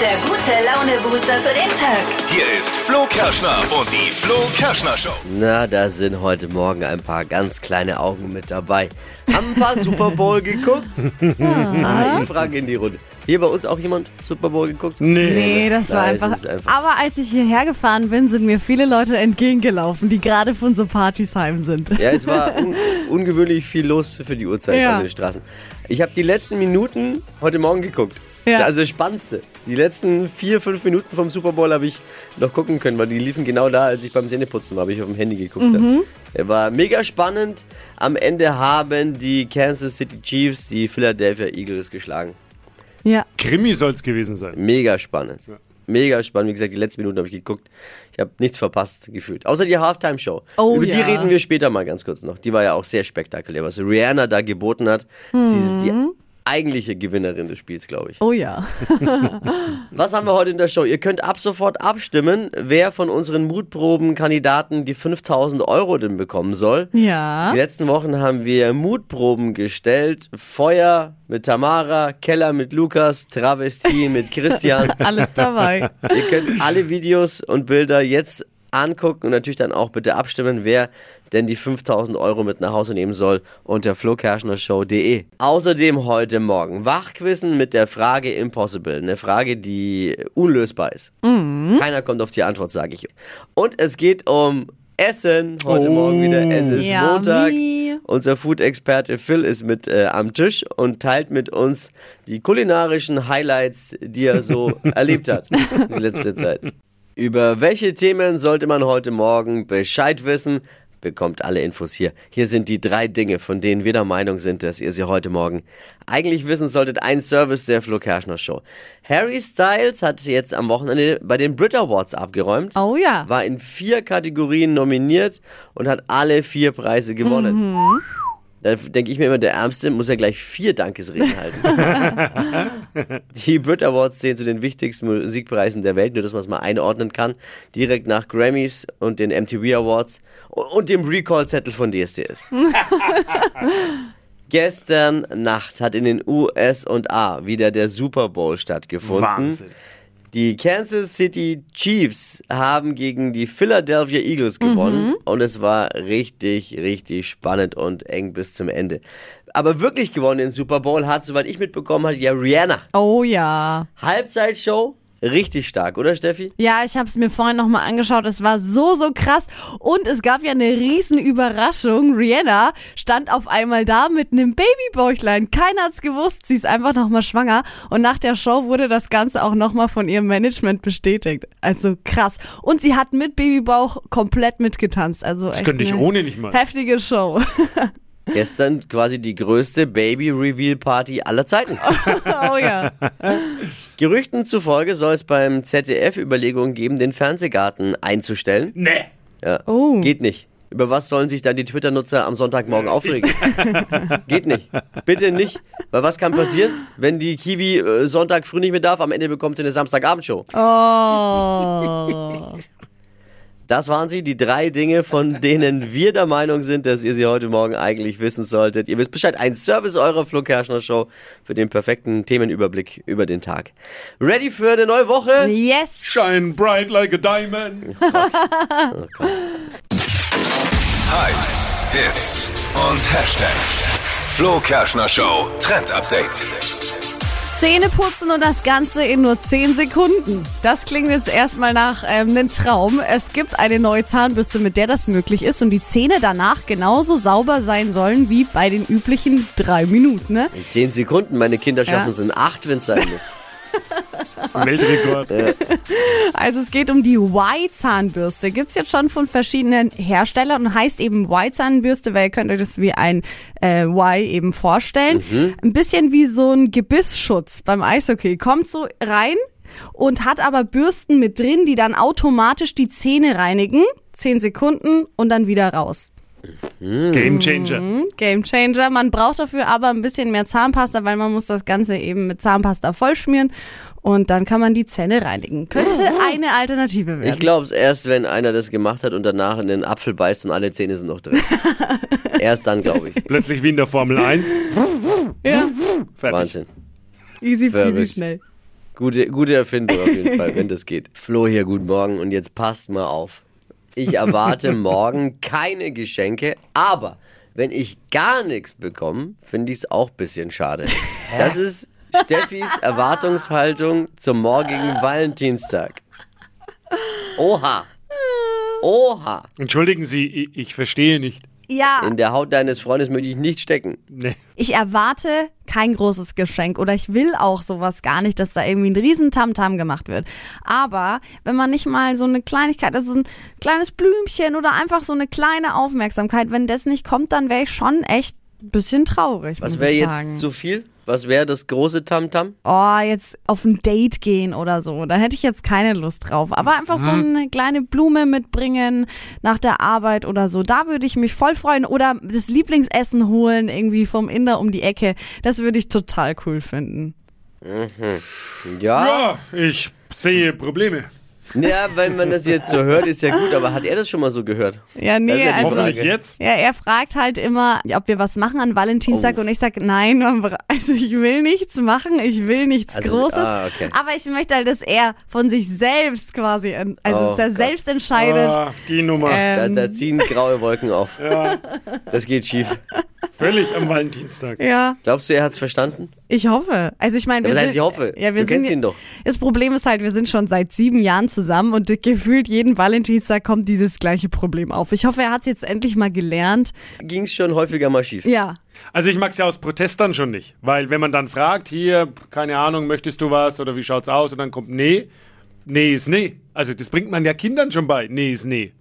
der gute Laune-Booster für den Tag. Hier ist Flo Kerschner und die Flo Kerschner Show. Na, da sind heute Morgen ein paar ganz kleine Augen mit dabei. Haben ein paar Super Bowl geguckt? ah, die Frage in die Runde. Hier bei uns auch jemand Super Bowl geguckt? Nee, das war Nein, es einfach, ist einfach- Aber als ich hierher gefahren bin, sind mir viele Leute entgegengelaufen, die gerade von so Partys heim sind. Ja, es war un ungewöhnlich viel los für die Uhrzeit Ja. auf den Straßen. Ich habe die letzten Minuten heute Morgen geguckt. Ja. Also das Spannendste. Die letzten vier, fünf Minuten vom Super Bowl habe ich noch gucken können, weil die liefen genau da, als ich beim Zähneputzen war, habe ich auf dem Handy geguckt. Mhm. Er war mega spannend. Am Ende haben die Kansas City Chiefs die Philadelphia Eagles geschlagen. Ja. Krimi soll es gewesen sein. Mega spannend. Mega spannend. Wie gesagt, die letzten Minuten habe ich geguckt. Ich habe nichts verpasst gefühlt. Außer die Halftime-Show. Oh Über die ja. reden wir später mal ganz kurz noch. Die war ja auch sehr spektakulär, was Rihanna da geboten hat. Sie ist die eigentliche Gewinnerin des Spiels, glaube ich. Oh ja. Was haben wir heute in der Show? Ihr könnt ab sofort abstimmen, wer von unseren Mutprobenkandidaten die 5000 Euro denn bekommen soll. Ja. Die letzten Wochen haben wir Mutproben gestellt. Feuer mit Tamara, Keller mit Lukas, Travestie mit Christian. Alles dabei. Ihr könnt alle Videos und Bilder jetzt angucken und natürlich dann auch bitte abstimmen, wer denn die 5000 Euro mit nach Hause nehmen soll unter flokerschnershow.de. Außerdem heute Morgen Wachquissen mit der Frage Impossible. Eine Frage, die unlösbar ist. Keiner kommt auf die Antwort, sage ich. Und es geht um Essen. Heute Morgen wieder. Es ist Yummy. Montag. Unser Food-Experte Phil ist mit äh, am Tisch und teilt mit uns die kulinarischen Highlights, die er so erlebt hat in letzter Zeit. Über welche Themen sollte man heute Morgen Bescheid wissen? Bekommt alle Infos hier. Hier sind die drei Dinge, von denen wir der Meinung sind, dass ihr sie heute Morgen eigentlich wissen solltet. Ein Service der Flo Kerschner Show. Harry Styles hat jetzt am Wochenende bei den Brit Awards abgeräumt Oh ja. war in vier Kategorien nominiert und hat alle vier Preise gewonnen. Da denke ich mir immer, der Ärmste muss ja gleich vier Dankesreden halten. Die Brit Awards zählen zu den wichtigsten Musikpreisen der Welt, nur dass man es mal einordnen kann. Direkt nach Grammys und den MTV Awards und, dem Recall-Zettel von DSDS. Gestern Nacht hat in den USA wieder der Super Bowl stattgefunden. Wahnsinn. Die Kansas City Chiefs haben gegen die Philadelphia Eagles gewonnen und es war richtig, richtig spannend und eng bis zum Ende. Aber wirklich gewonnen den Super Bowl hat, soweit ich mitbekommen habe, ja Rihanna. Oh ja. Halbzeitshow, richtig stark, oder Steffi? Ja, ich habe es mir vorhin nochmal angeschaut. Es war so, so krass. Und es gab ja eine riesen Überraschung. Rihanna stand auf einmal da mit einem Babybäuchlein. Keiner hat's gewusst. Sie ist einfach nochmal schwanger. Und nach der Show wurde das Ganze auch nochmal von ihrem Management bestätigt. Also krass. Und sie hat mit Babybauch komplett mitgetanzt. Also Das echt könnte ich ohne nicht mal. Heftige Show. Gestern quasi die größte Baby-Reveal-Party aller Zeiten. oh ja. Gerüchten zufolge soll es beim ZDF Überlegungen geben, den Fernsehgarten einzustellen. Nee. Ja. Oh. Geht nicht. Über was sollen sich dann die Twitter-Nutzer am Sonntagmorgen aufregen? Geht nicht. Bitte nicht. Weil was kann passieren, wenn die Kiwi äh, Sonntag früh nicht mehr darf, am Ende bekommt sie eine Samstagabendshow. Oh. Das waren sie, die drei Dinge, von denen wir der Meinung sind, dass ihr sie heute Morgen eigentlich wissen solltet. Ihr wisst Bescheid, ein Service eurer Flo Kerschner Show für den perfekten Themenüberblick über den Tag. Ready für eine neue Woche? Yes. Shine bright like a diamond. Hypes, Hits und Hashtags. Flo Kerschner Show Trend Update. Zähne putzen und das Ganze in nur 10 Sekunden. Das klingt jetzt erstmal nach ähm, einem Traum. Es gibt eine neue Zahnbürste, mit der das möglich ist und die Zähne danach genauso sauber sein sollen wie bei den üblichen drei Minuten. Ne? In zehn Sekunden, meine Kinder schaffen Ja. es in acht, wenn es sein muss. Weltrekord. Also es geht um die Y-Zahnbürste. Gibt's jetzt schon von verschiedenen Herstellern und heißt eben Y-Zahnbürste, weil ihr könnt euch das wie ein äh, Y eben vorstellen. Ein bisschen wie so ein Gebissschutz beim Eishockey. Kommt so rein und hat aber Bürsten mit drin, die dann automatisch die Zähne reinigen. 10 Sekunden und dann wieder raus. Game Changer. Game Changer. Man braucht dafür aber ein bisschen mehr Zahnpasta, weil man muss das Ganze eben mit Zahnpasta vollschmieren und dann kann man die Zähne reinigen. Könnte eine Alternative werden. Ich glaube es erst, wenn einer das gemacht hat und danach in den Apfel beißt und alle Zähne sind noch drin. erst dann glaube ich. Plötzlich wie in der Formel 1. ja, Fertig. Wahnsinn. easy peasy Verrückt. schnell. Gute, gute Erfindung auf jeden Fall, wenn das geht. Flo hier, guten Morgen und jetzt passt mal auf. Ich erwarte morgen keine Geschenke, aber wenn ich gar nichts bekomme, finde ich es auch ein bisschen schade. Das ist Steffis Erwartungshaltung zum morgigen Valentinstag. Oha. Oha. Entschuldigen Sie, ich, ich verstehe nicht. Ja, In der Haut deines Freundes möchte ich nicht stecken. Nee. ich erwarte kein großes Geschenk oder ich will auch sowas gar nicht, dass da irgendwie ein riesen Tamtam gemacht wird. Aber wenn man nicht mal so eine Kleinigkeit, also so ein kleines Blümchen oder einfach so eine kleine Aufmerksamkeit, wenn das nicht kommt, dann wäre ich schon echt ein bisschen traurig. Was wäre jetzt zu viel? Was wäre das große Tamtam? oh, jetzt auf ein Date gehen oder so. Da hätte ich jetzt keine Lust drauf. Aber einfach so eine kleine Blume mitbringen nach der Arbeit oder so. Da würde ich mich voll freuen. Oder das Lieblingsessen holen irgendwie vom Inder um die Ecke. Das würde ich total cool finden. Ja. Ja, ich sehe Probleme. Ja, wenn man das jetzt so hört, ist ja gut, aber hat er das schon mal so gehört? Ja, nee, ja also, Frage. Jetzt. ja, er fragt halt immer, ob wir was machen an Valentinstag Oh. und ich sag nein, also ich will nichts machen, ich will nichts Also, Großes, ah, okay. aber ich möchte halt, dass er von sich selbst quasi, also Oh dass er Gott. selbst entscheidet. Ah, die Nummer. Da, ähm, da ziehen graue Wolken auf. Ja, Das geht schief. völlig am Valentinstag. ja, Glaubst du, er hat's verstanden? Ich hoffe. Also ich meine, Ja, wir was heißt, sind, ich hoffe? Ja, wir Du kennst sind, ihn doch. Das Problem ist halt, wir sind schon seit sieben Jahren zusammen und gefühlt jeden Valentinstag kommt dieses gleiche Problem auf. Ich hoffe, er hat es jetzt endlich mal gelernt. Ging's schon häufiger mal schief? Ja. Also ich mag es ja aus Protest dann schon nicht. Weil wenn man dann fragt, hier, keine Ahnung, möchtest du was oder wie schaut's aus? Und dann kommt nee. Nee ist nee. Also das bringt man ja Kindern schon bei. Nee ist nee.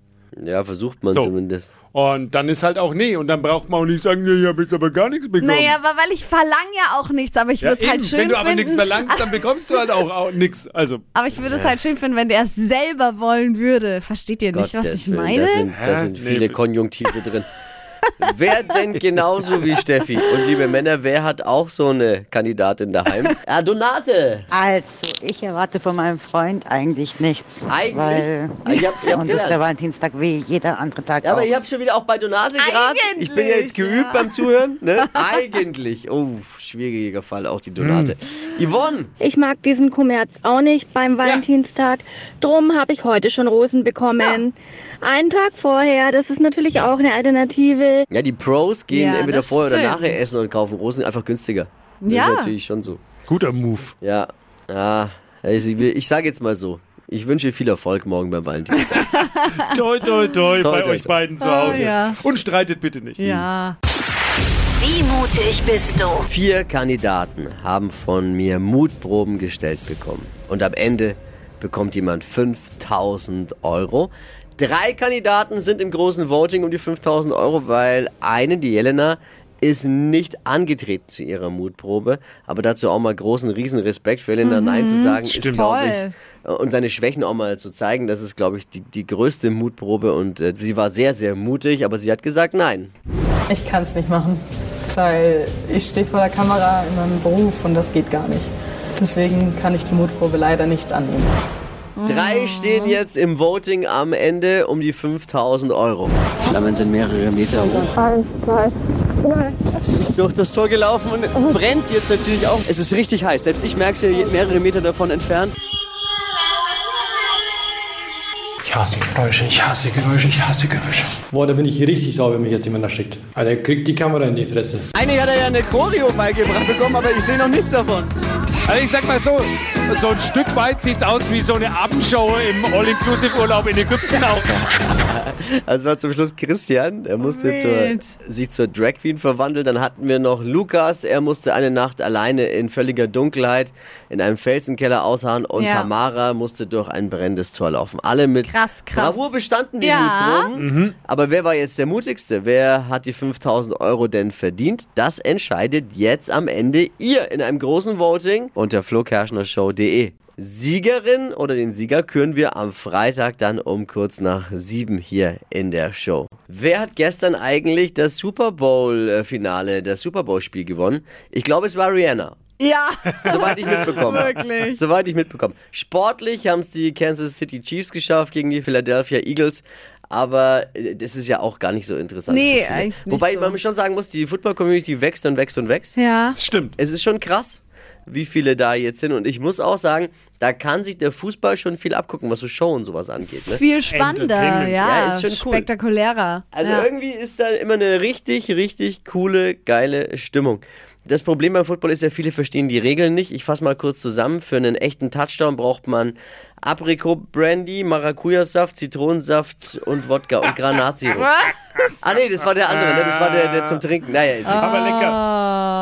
Ja, versucht man So. zumindest. Und dann ist halt auch nee. Und dann braucht man auch nicht sagen, nee, ich habe jetzt aber gar nichts bekommen. Naja, aber weil ich verlange ja auch nichts, aber ich ja, würde es halt eben. schön Wenn du aber nichts finden. verlangst, dann bekommst du halt auch, auch nichts. Also, aber ich würde es halt schön finden, wenn der es selber wollen würde. Versteht ihr nicht, was ich Willen, meine? Da sind, da sind Nee, viele Konjunktive drin. Wer denn genauso wie Steffi? Und liebe Männer, wer hat auch so eine Kandidatin daheim? Ja, Donate. Also, ich erwarte von meinem Freund eigentlich nichts. Eigentlich? Weil Ah, ich hab- ich hab uns ist der Valentinstag wie jeder andere Tag Ja, aber auch. ich habe schon wieder auch bei Donate gerade. Ich bin ja jetzt geübt beim Zuhören. Ne? Eigentlich. Oh, schwieriger Fall, auch die Donate. Yvonne. Ich mag diesen Kommerz auch nicht beim Valentinstag. Drum habe ich heute schon Rosen bekommen. Einen Tag vorher, das ist natürlich auch eine Alternative. Ja, die Pros gehen Ja, entweder vorher oder nachher essen und kaufen Rosen einfach günstiger. Das Ja. ist natürlich schon so. guter Move. Ja. Ja. Also ich, ich sage jetzt mal so. Ich wünsche viel Erfolg morgen beim Valentinstag. Toi, toi, toi, bei toi, euch toi. beiden zu Ah, Hause. ja. Und streitet bitte nicht. Ja. Wie mutig bist du? Vier Kandidaten haben von mir Mutproben gestellt bekommen. Und am Ende bekommt jemand 5000 Euro. Drei Kandidaten sind im großen Voting um die 5000 Euro, weil eine, die Jelena, ist nicht angetreten zu ihrer Mutprobe. Aber dazu auch mal großen, riesen Respekt für Jelena, Nein zu sagen, ist, Stimmt. glaube ich, und seine Schwächen auch mal zu zeigen. Das ist, glaube ich, die, die größte Mutprobe. Und äh, sie war sehr, sehr mutig, aber sie hat gesagt Nein. Ich kann es nicht machen, weil ich stehe vor der Kamera in meinem Beruf und das geht gar nicht. Deswegen kann ich die Mutprobe leider nicht annehmen. Drei stehen jetzt im Voting am Ende um die 5000 Euro. Flammen sind mehrere Meter hoch. Sie ist durch das Tor gelaufen und brennt jetzt natürlich auch. Es ist richtig heiß. Selbst ich merke es ja mehrere Meter davon entfernt. Ich hasse Geräusche, ich hasse Geräusche, ich hasse Geräusche. Boah, da bin ich richtig sauer, wenn mich jetzt jemand erschickt. Alter, er kriegt die Kamera in die Fresse. Eigentlich hat er ja eine Choreo beigebracht bekommen, aber ich sehe noch nichts davon. Also ich sag mal so, so ein Stück weit sieht's aus wie so eine Abendshow im All-Inclusive-Urlaub in Ägypten auch. Also war zum Schluss Christian, er musste zur, sich zur Drag Queen verwandeln. Dann hatten wir noch Lukas, er musste eine Nacht alleine in völliger Dunkelheit in einem Felsenkeller ausharren und Ja. Tamara musste durch ein brennendes Tor laufen. Alle mit Krass, krass. Bravour bestanden die Ja. Mutproben. Aber wer war jetzt der mutigste? Wer hat die 5000 Euro denn verdient? Das entscheidet jetzt am Ende ihr in einem großen Voting unter flokerschnershow.de. Siegerin oder den Sieger küren wir am Freitag dann um kurz nach sieben hier in der Show. Wer hat gestern eigentlich das Super Bowl-Finale, das Super Bowl-Spiel gewonnen? Ich glaube, es war Rihanna. Ja. Soweit ich mitbekommen habe. Wirklich? Soweit ich mitbekommen. Sportlich haben es die Kansas City Chiefs geschafft gegen die Philadelphia Eagles. Aber äh, das ist ja auch gar nicht so interessant. Nee, eigentlich nicht Wobei so. man schon sagen muss, die Football-Community wächst und wächst und wächst. Ja. Das stimmt. Es ist schon krass. Wie viele da jetzt sind. Und ich muss auch sagen, da kann sich der Fußball schon viel abgucken, was so Show und sowas angeht. Ne? viel spannender, ja, Ja, ist schon cool. spektakulärer. Also ja. irgendwie ist da immer eine richtig, richtig coole, geile Stimmung. Das Problem beim Football ist ja, viele verstehen die Regeln nicht. Ich fasse mal kurz zusammen. Für einen echten Touchdown braucht man Aprikot-Brandy, Maracuja-Saft, Zitronensaft und Wodka und Granatsirup. ah nee, das war der andere, ne? das war der, der zum Trinken. Naja, ist egal. Aber lecker.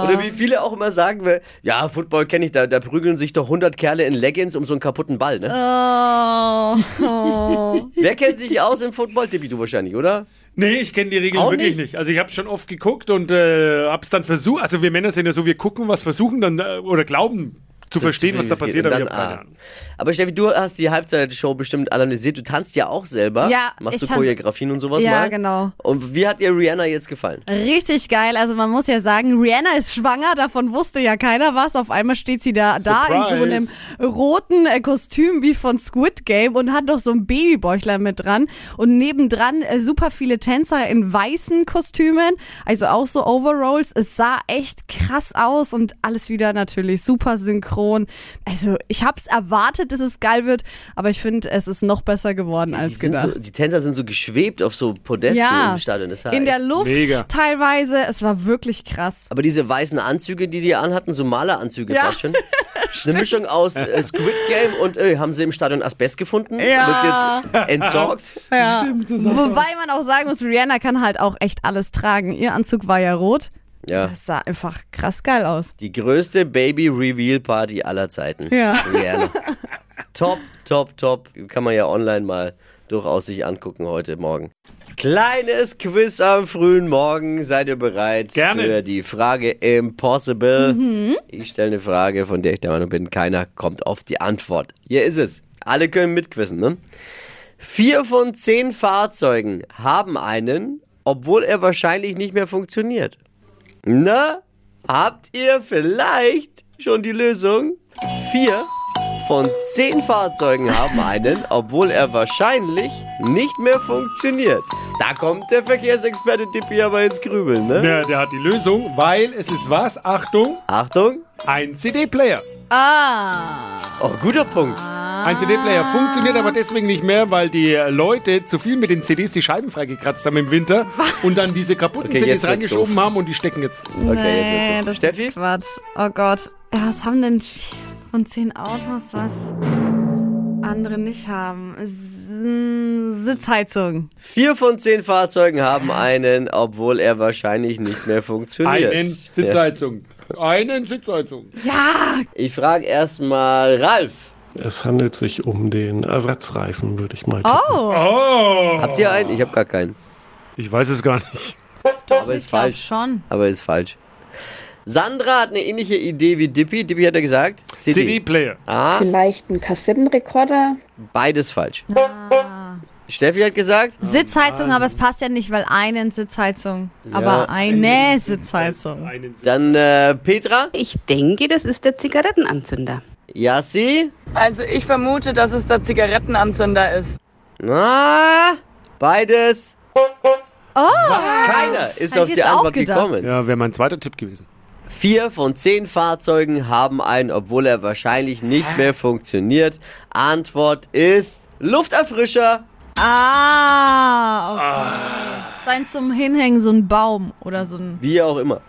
Oder wie viele auch immer sagen, ja, Football kenne ich, da, da prügeln sich doch 100 Kerle in Leggings um so einen kaputten Ball. Ne? Oh, oh. Wer kennt sich aus im Football? Tippi, du wahrscheinlich, oder? Nee, ich kenne die Regeln Auch wirklich nicht? nicht. Also ich habe schon oft geguckt und äh, hab's dann versucht. Also wir Männer sind ja so, wir gucken was, versuchen dann äh, oder glauben zu verstehen, was da passiert, aber ich habe keine ah. Ahnung. Aber Steffi, du hast die Halbzeitshow bestimmt analysiert. Du tanzt ja auch selber. Ja, Machst ich du Choreografien und sowas Ja, mal? genau. Und wie hat dir Rihanna jetzt gefallen? Richtig geil. Also man muss ja sagen, Rihanna ist schwanger, davon wusste ja keiner was. Auf einmal steht sie da, da in so einem roten äh, Kostüm wie von Squid Game und hat noch so ein Babybäuchlein mit dran. Und nebendran äh, super viele Tänzer in weißen Kostümen, also auch so Overalls. Es sah echt krass aus und alles wieder natürlich super synchron. Also ich hab's erwartet, dass es geil wird, aber ich finde, es ist noch besser geworden als Die, gedacht. so, die Tänzer sind so geschwebt auf so Podesten Ja, im Stadion. Das in der Luft mega. teilweise. Es war wirklich krass. Aber diese weißen Anzüge, die die anhatten, so Maleranzüge Ja. fast schon. Eine Mischung aus äh, Squid Game und äh, haben sie im Stadion Asbest gefunden? Ja. Wird jetzt entsorgt? Ja. Stimmt, Wobei man auch sagen muss, Rihanna kann halt auch echt alles tragen. Ihr Anzug war ja rot. Ja. Das sah einfach krass geil aus. Die größte Baby-Reveal-Party aller Zeiten. Ja. Rihanna. top, top, top. Kann man ja online mal durchaus sich angucken heute Morgen. Kleines Quiz am frühen Morgen. Seid ihr bereit Gerne. für die Frage Impossible? Ich stelle eine Frage, von der ich der Meinung bin, keiner kommt auf die Antwort. Hier ist es. Alle können mitquissen, ne? Vier von zehn Fahrzeugen haben einen, obwohl er wahrscheinlich nicht mehr funktioniert. Na, habt ihr vielleicht schon die Lösung? Vier von zehn Fahrzeugen haben einen, obwohl er wahrscheinlich nicht mehr funktioniert. Da kommt der Verkehrsexperte Tippi aber ins Grübeln, ne? Ja, der hat die Lösung, weil es ist was? Achtung, Achtung. ein CD-Player. Ah. Oh, guter Punkt. Ein CD-Player funktioniert aber deswegen nicht mehr, weil die Leute zu viel mit den CDs die Scheiben freigekratzt haben im Winter und dann diese kaputten Okay, CDs reingeschoben haben und die stecken jetzt fest. Okay, nee, jetzt wird's das Steffi? ist Quatsch. Oh Gott. Ja, was haben denn vier von zehn Autos, was andere nicht haben? S- Sitzheizung. Vier von zehn Fahrzeugen haben einen, obwohl er wahrscheinlich nicht mehr funktioniert. Einen Sitzheizung. Einen Sitzheizung. Ja, Ich frage erstmal Ralf. Es handelt sich um den Ersatzreifen, würde ich mal tippen. oh. Oh. Habt ihr einen? Ich habe gar keinen. Ich weiß es gar nicht. Aber ist falsch. schon. Aber ist falsch. Sandra hat eine ähnliche Idee wie Dippy. Dippy hat er gesagt. CD. CD-Player. Ah, Vielleicht ein Kassettenrekorder. beides falsch. Ah. Steffi hat gesagt. Sitzheizung, aber es passt ja nicht, weil einen Sitzheizung. Ja. Aber eine Sitzheizung. Dann äh, Petra. Ich denke, das ist der Zigarettenanzünder. Yassi. Also ich vermute, dass es der Zigarettenanzünder ist. Na, beides. Oh, Keiner ist auf die Antwort gekommen. Ja, wäre mein zweiter Tipp gewesen. Vier von zehn Fahrzeugen haben einen, obwohl er wahrscheinlich nicht mehr funktioniert. Antwort ist Lufterfrischer. Ah, okay. Sein zum Hinhängen so ein Baum oder so ein. Wie auch immer.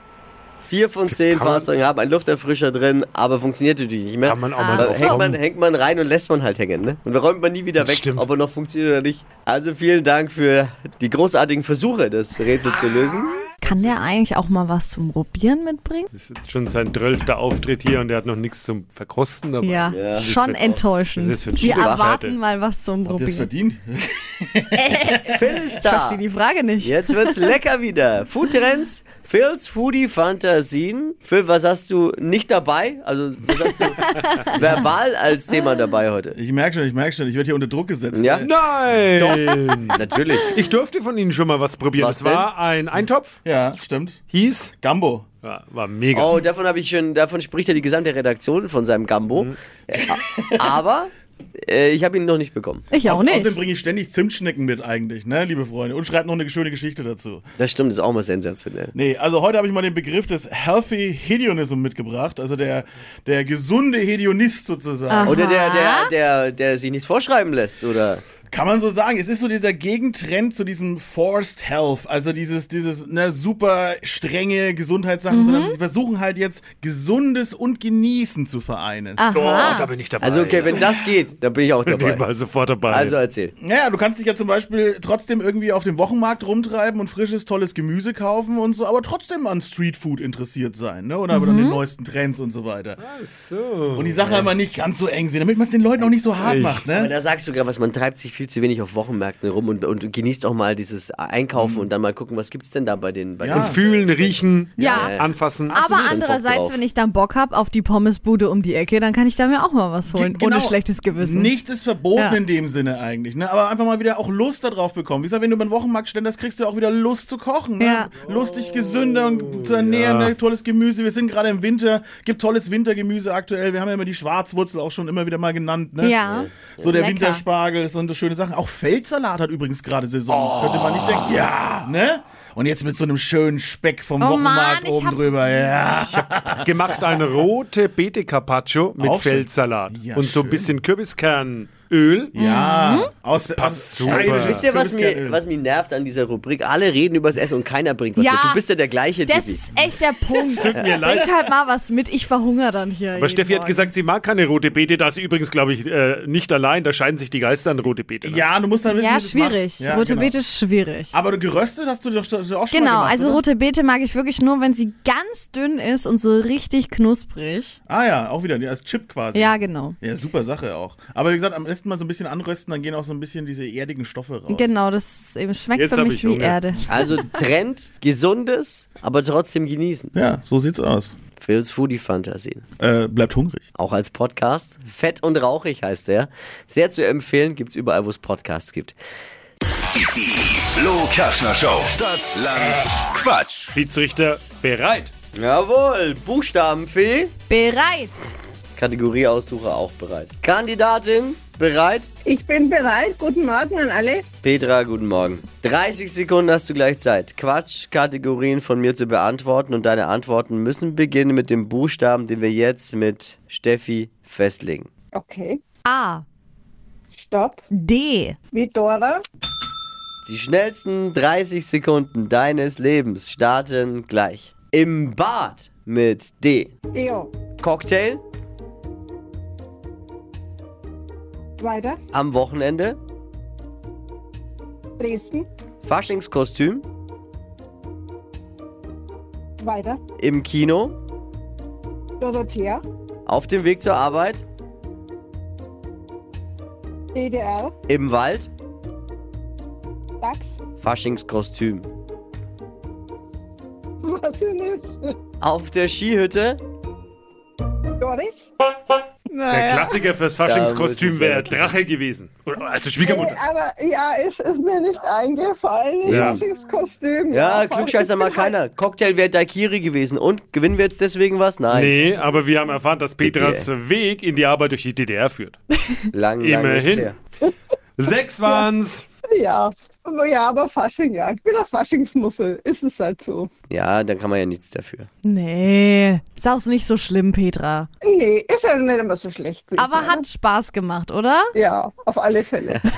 Vier von zehn Kann Fahrzeugen haben einen Lufterfrischer drin, aber funktioniert natürlich nicht mehr. Kann man auch mal drauf hängt, man, hängt man rein und lässt man halt hängen. Ne? Und da räumt man nie wieder Das weg, stimmt. ob er noch funktioniert oder nicht. Also vielen Dank für die großartigen Versuche, das Rätsel zu lösen. Kann der eigentlich auch mal was zum Probieren mitbringen? Das ist schon sein zwölfter Auftritt hier und der hat noch nichts zum Verkosten dabei. Ja, Ja. schon Das enttäuschend. das ist für ein Wir erwarten mal was zum Habt ihr es Probieren. verdient? Phil ist Ich da. verstehe die Frage nicht. Jetzt wird's lecker wieder. Foodtrends, Phils Foodie Fantasien. Phil, was hast du nicht dabei? Also, was hast du verbal als Thema dabei heute? Ich merke schon, ich merke schon, ich werde hier unter Druck gesetzt. Ja? Nein! Natürlich. Ich durfte von Ihnen schon mal was probieren. Was es war ein Eintopf, Ja, stimmt. hieß, Gambo. ja, war mega. Oh, davon habe ich schon, davon spricht ja die gesamte Redaktion von seinem Gambo. Mhm. Ja, Aber äh, ich habe ihn noch nicht bekommen. Ich auch nicht. Außerdem bringe ich ständig Zimtschnecken mit eigentlich, ne, liebe Freunde. Und schreibe noch eine schöne Geschichte dazu. Das stimmt, das ist auch mal sensationell. Nee, also heute habe ich mal den Begriff des Healthy Hedionism mitgebracht. Also der, der gesunde Hedionist sozusagen. Oder der, der, der, der sich nichts vorschreiben lässt, oder? Kann man so sagen. Es ist so dieser Gegentrend zu diesem Forced Health. Also dieses, dieses ne, super strenge Gesundheitssachen, Mhm. sondern die versuchen halt jetzt Gesundes und Genießen zu vereinen. Aha. Oh, da bin ich dabei. Also, okay, wenn das geht, dann bin ich auch bin dabei. mal sofort dabei. Also erzähl. Ja, du kannst dich ja zum Beispiel trotzdem irgendwie auf dem Wochenmarkt rumtreiben und frisches, tolles Gemüse kaufen und so, aber trotzdem an Streetfood interessiert sein, ne? Oder Mhm. an den neuesten Trends und so weiter. so. Und die Sache immer nicht ganz so eng sehen, damit man es den Leuten auch nicht so hart Ich- macht, Aber ne? da sagst du gerade was, man treibt sich viel zu wenig auf Wochenmärkten rum und, und genießt auch mal dieses Einkaufen und dann mal gucken, was gibt's denn da bei den bei Ja. den Und fühlen, riechen, Ja. anfassen. Aber andererseits, wenn ich dann Bock hab auf die Pommesbude um die Ecke, dann kann ich da mir auch mal was holen, Genau. ohne schlechtes Gewissen. Nichts ist verboten Ja. in dem Sinne eigentlich, ne? Aber einfach mal wieder auch Lust darauf bekommen. Wie gesagt, wenn du beim Wochenmarkt ständest, kriegst du auch wieder Lust zu kochen, ne? Ja. Lustig gesünder und zu ernähren, Ja. ne? tolles Gemüse. Wir sind gerade im Winter, gibt tolles Wintergemüse aktuell. Wir haben ja immer die Schwarzwurzel auch schon immer wieder mal genannt, ne? Ja. So der Lecker. Winterspargel, so eine schöne Sachen. Auch Feldsalat hat übrigens gerade Saison. Könnte man nicht denken. Ja, ne? Und jetzt mit so einem schönen Speck vom Oh Wochenmarkt Mann, ich oben drüber. Ja. gemacht eine rote Beete Carpaccio mit Auch schön. Feldsalat Ja, und so ein schön. bisschen Kürbiskernöl. Ja. Aus, Passt aus super. steirisches Wisst ihr, was mir, was mich nervt an dieser Rubrik? Alle reden übers Essen und keiner bringt was Ja. mit. Du bist ja der gleiche Das Divi. ist echt der Punkt. Tut mir leid. Bringt halt mal was mit, ich verhungere dann hier. Aber Steffi hat Morgen. gesagt, sie mag keine rote Beete. Da ist sie übrigens, glaube ich, äh, nicht allein. Da scheiden sich die Geister an rote Beete. ne? Ja, du musst dann wissen, Ja, es schwierig. Ja, rote genau. Beete ist schwierig. Aber du geröstet hast du doch auch schon mal Genau, gemacht, also oder? rote Beete mag ich wirklich nur, wenn sie ganz dünn ist und so richtig knusprig. Ah ja, auch wieder, die als Chip quasi. Ja, genau. Ja, super Sache auch. Aber wie gesagt, am besten mal so ein bisschen anrösten, dann gehen auch so ein bisschen diese erdigen Stoffe raus. Genau, das ist eben schmeckt Jetzt für mich ich wie Hunger. Erde. Also Trend, gesundes, aber trotzdem genießen. Ja, so sieht's aus. Phil's Foodie Fantasien. Äh, bleibt hungrig. Auch als Podcast. Fett und rauchig heißt der. Sehr zu empfehlen, gibt's überall, wo es Podcasts gibt. Die Flo Kerschner Show. Stadt, Land, Quatsch. Schiedsrichter bereit. Jawohl, Buchstabenfee. Bereit. Kategorieaussucher auch bereit. Kandidatin bereit. Ich bin bereit. Guten Morgen an alle. Petra, guten Morgen. 30 Sekunden hast du gleich Zeit, Quatsch-Kategorien von mir zu beantworten und deine Antworten müssen beginnen mit dem Buchstaben, den wir jetzt mit Steffi festlegen. Okay. A. Stopp. D. Wie Dora. Die schnellsten 30 Sekunden deines Lebens starten gleich. Im Bad mit D. Deo. Cocktail Weiter. am Wochenende. Dresden. Faschingskostüm Weiter. im Kino. Dorothea. Auf dem Weg zur Arbeit. DDR. Im Wald. DAX. Faschingskostüm. Was denn jetzt? Auf der Skihütte. Doris. Der Klassiker fürs Faschingskostüm wäre. Drache gewesen. Oder, also Schwiegermutter. aber ja, es ist mir nicht eingefallen. Ja. Das ist Kostüm. Ja, Klugscheißer mal keiner. Cocktail wäre Daikiri gewesen. Und gewinnen wir jetzt deswegen was? Nein. Nee, aber wir haben erfahren, dass Petras Weg in die Arbeit durch die DDR führt. Lang, lang ist Immerhin. her. Sechs waren's. Ja. Aber ja, aber Fasching, ja. Ich bin ein Faschingsmuffel. Ist es halt so. Ja, dann kann man ja nichts dafür. Nee. Ist auch nicht so schlimm, Petra. Nee, ist ja nicht immer so schlecht gewesen. Aber hat Spaß gemacht, oder? Ja, auf alle Fälle.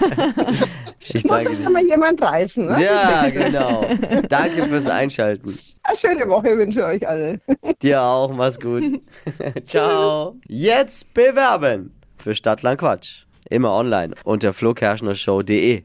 Ich Muss danke sich mal jemand reißen, ne? Ja, genau. Danke fürs Einschalten. Eine schöne Woche wünsche ich euch alle. Dir auch, mach's gut. Ciao. Jetzt bewerben für Stadtland Quatsch. Immer online unter flokerschnershow.de.